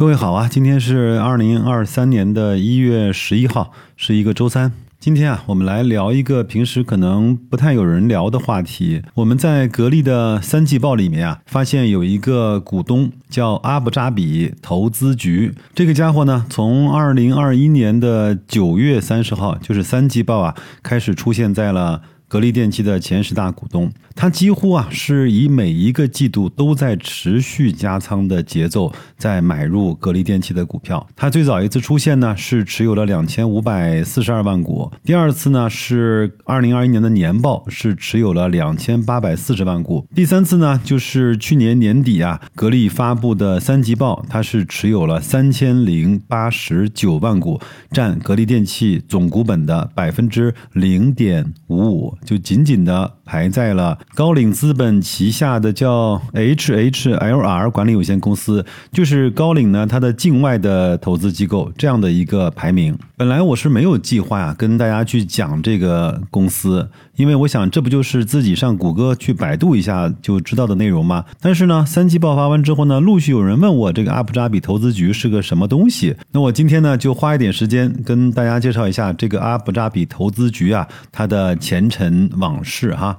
各位好啊，今天是二零二三年的一月十一号，是一个周三。今天啊，我们来聊一个平时可能不太有人聊的话题。我们在格力的三季报里面啊，发现有一个股东叫阿布扎比投资局。这个家伙呢，从二零二一年的九月三十号，就是三季报啊，开始出现在了。格力电器的前十大股东，他几乎啊是以每一个季度都在持续加仓的节奏在买入格力电器的股票。他最早一次出现呢是持有了两千五百四十二万股，第二次呢是二零二一年的年报是持有了两千八百四十万股，第三次呢就是去年年底啊格力发布的三季报，它是持有了三千零八十九万股，占格力电器总股本的百分之零点五五。就紧紧的排在了高瓴资本旗下的叫 HHLR 管理有限公司，就是高瓴呢它的境外的投资机构这样的一个排名。本来我是没有计划呀跟大家去讲这个公司，因为我想这不就是自己上谷歌去百度一下就知道的内容吗？但是呢，三季爆发完之后呢，陆续有人问我这个阿布扎比投资局是个什么东西。那我今天呢就花一点时间跟大家介绍一下这个阿布扎比投资局啊它的前尘。往事哈，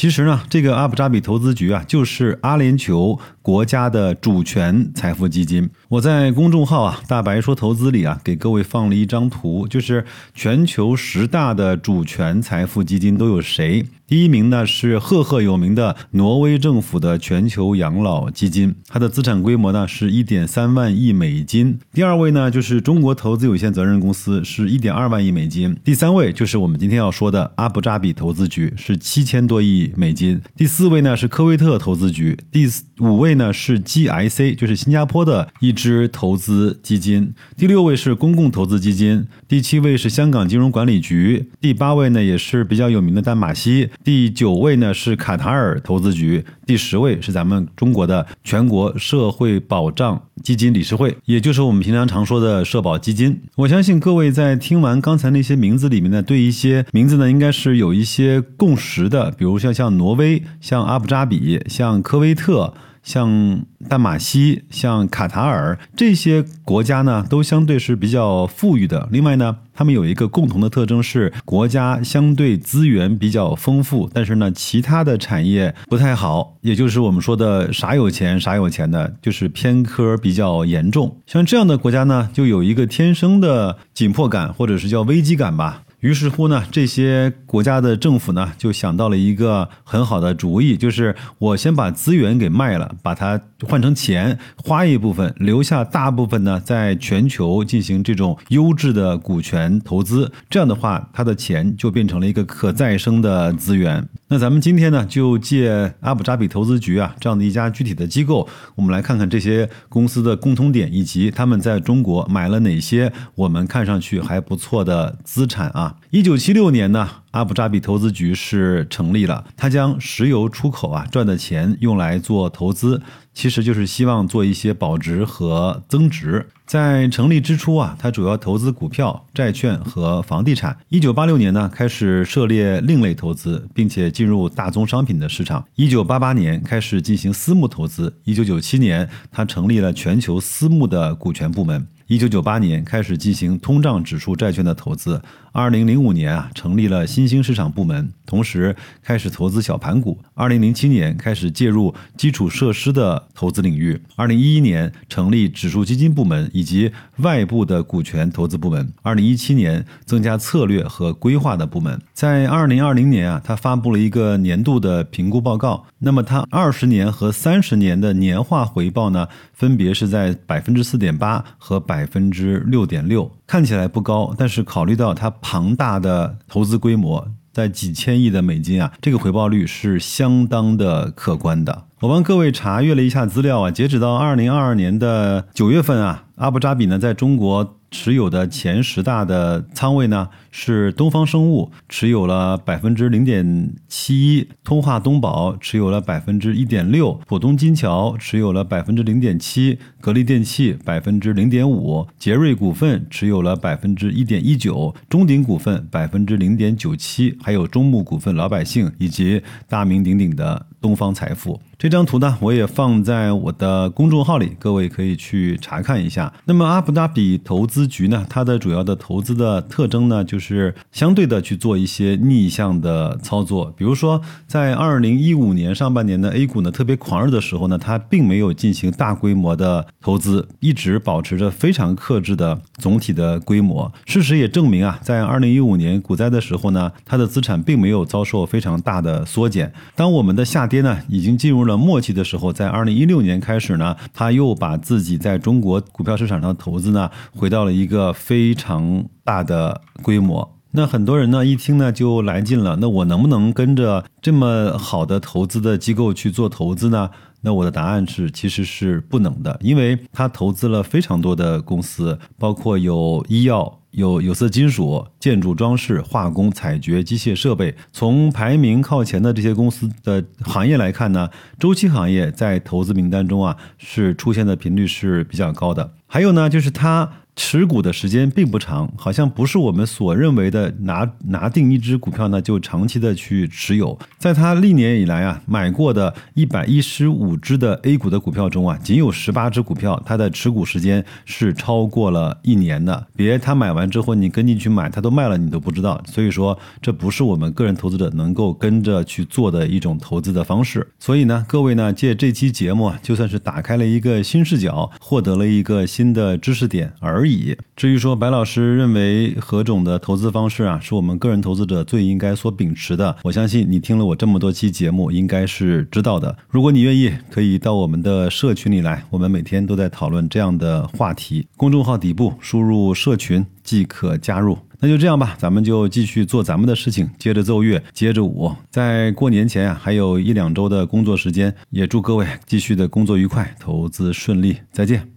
其实呢，这个阿布扎比投资局啊，就是阿联酋国家的主权财富基金。我在公众号啊“大白说投资”里啊，给各位放了一张图，就是全球十大的主权财富基金都有谁。第一名呢是赫赫有名的挪威政府的全球养老基金，它的资产规模呢是一点三万亿美金。第二位呢就是中国投资有限责任公司，是一点二万亿美金。第三位就是我们今天要说的阿布扎比投资局，是七千多亿美金。第四位呢是科威特投资局，第五位呢是 GIC，就是新加坡的一支投资基金。第六位是公共投资基金，第七位是香港金融管理局，第八位呢也是比较有名的丹马锡。第九位呢是卡塔尔投资局，第十位是咱们中国的全国社会保障基金理事会，也就是我们平常常说的社保基金。我相信各位在听完刚才那些名字里面呢，对一些名字呢应该是有一些共识的，比如像像挪威、像阿布扎比、像科威特。像淡马锡、像卡塔尔这些国家呢，都相对是比较富裕的。另外呢，他们有一个共同的特征是国家相对资源比较丰富，但是呢，其他的产业不太好，也就是我们说的啥有钱啥有钱的，就是偏科比较严重。像这样的国家呢，就有一个天生的紧迫感，或者是叫危机感吧。于是乎呢，这些国家的政府呢就想到了一个很好的主意，就是我先把资源给卖了，把它换成钱，花一部分，留下大部分呢，在全球进行这种优质的股权投资。这样的话，它的钱就变成了一个可再生的资源。那咱们今天呢，就借阿布扎比投资局啊这样的一家具体的机构，我们来看看这些公司的共通点，以及他们在中国买了哪些我们看上去还不错的资产啊。一九七六年呢，阿布扎比投资局是成立了。他将石油出口啊赚的钱用来做投资，其实就是希望做一些保值和增值。在成立之初啊，它主要投资股票、债券和房地产。一九八六年呢，开始涉猎另类投资，并且进入大宗商品的市场。一九八八年开始进行私募投资。一九九七年，他成立了全球私募的股权部门。一九九八年开始进行通胀指数债券的投资。二零零五年啊，成立了新兴市场部门，同时开始投资小盘股。二零零七年开始介入基础设施的投资领域。二零一一年成立指数基金部门以及外部的股权投资部门。二零一七年增加策略和规划的部门。在二零二零年啊，他发布了一个年度的评估报告。那么，他二十年和三十年的年化回报呢，分别是在百分之四点八和百百分之六点六。看起来不高，但是考虑到它庞大的投资规模，在几千亿的美金啊，这个回报率是相当的可观的。我帮各位查阅了一下资料啊，截止到二零二二年的九月份啊，阿布扎比呢在中国。持有的前十大的仓位呢，是东方生物持有了百分之零点七一，通化东宝持有了百分之一点六，浦东金桥持有了百分之零点七，格力电器百分之零点五，杰瑞股份持有了百分之一点一九，中鼎股份百分之零点九七，还有中牧股份、老百姓以及大名鼎鼎的东方财富。这张图呢，我也放在我的公众号里，各位可以去查看一下。那么阿布达比投资局呢，它的主要的投资的特征呢，就是相对的去做一些逆向的操作。比如说，在二零一五年上半年的 A 股呢特别狂热的时候呢，它并没有进行大规模的投资，一直保持着非常克制的总体的规模。事实也证明啊，在二零一五年股灾的时候呢，它的资产并没有遭受非常大的缩减。当我们的下跌呢已经进入了末期的时候，在二零一六年开始呢，他又把自己在中国股票市场上的投资呢回到了一个非常大的规模。那很多人呢一听呢就来劲了，那我能不能跟着这么好的投资的机构去做投资呢？那我的答案是，其实是不能的，因为他投资了非常多的公司，包括有医药。有有色金属、建筑装饰、化工、采掘、机械设备。从排名靠前的这些公司的行业来看呢，周期行业在投资名单中啊是出现的频率是比较高的。还有呢，就是它。持股的时间并不长，好像不是我们所认为的拿拿定一只股票呢就长期的去持有。在他历年以来啊买过的一百一十五只的 A 股的股票中啊，仅有十八只股票它的持股时间是超过了一年的。别他买完之后你跟进去买，他都卖了你都不知道。所以说这不是我们个人投资者能够跟着去做的一种投资的方式。所以呢，各位呢借这期节目就算是打开了一个新视角，获得了一个新的知识点而已已。至于说白老师认为何种的投资方式啊，是我们个人投资者最应该所秉持的，我相信你听了我这么多期节目，应该是知道的。如果你愿意，可以到我们的社群里来，我们每天都在讨论这样的话题。公众号底部输入“社群”即可加入。那就这样吧，咱们就继续做咱们的事情，接着奏乐，接着舞。在过年前啊，还有一两周的工作时间，也祝各位继续的工作愉快，投资顺利。再见。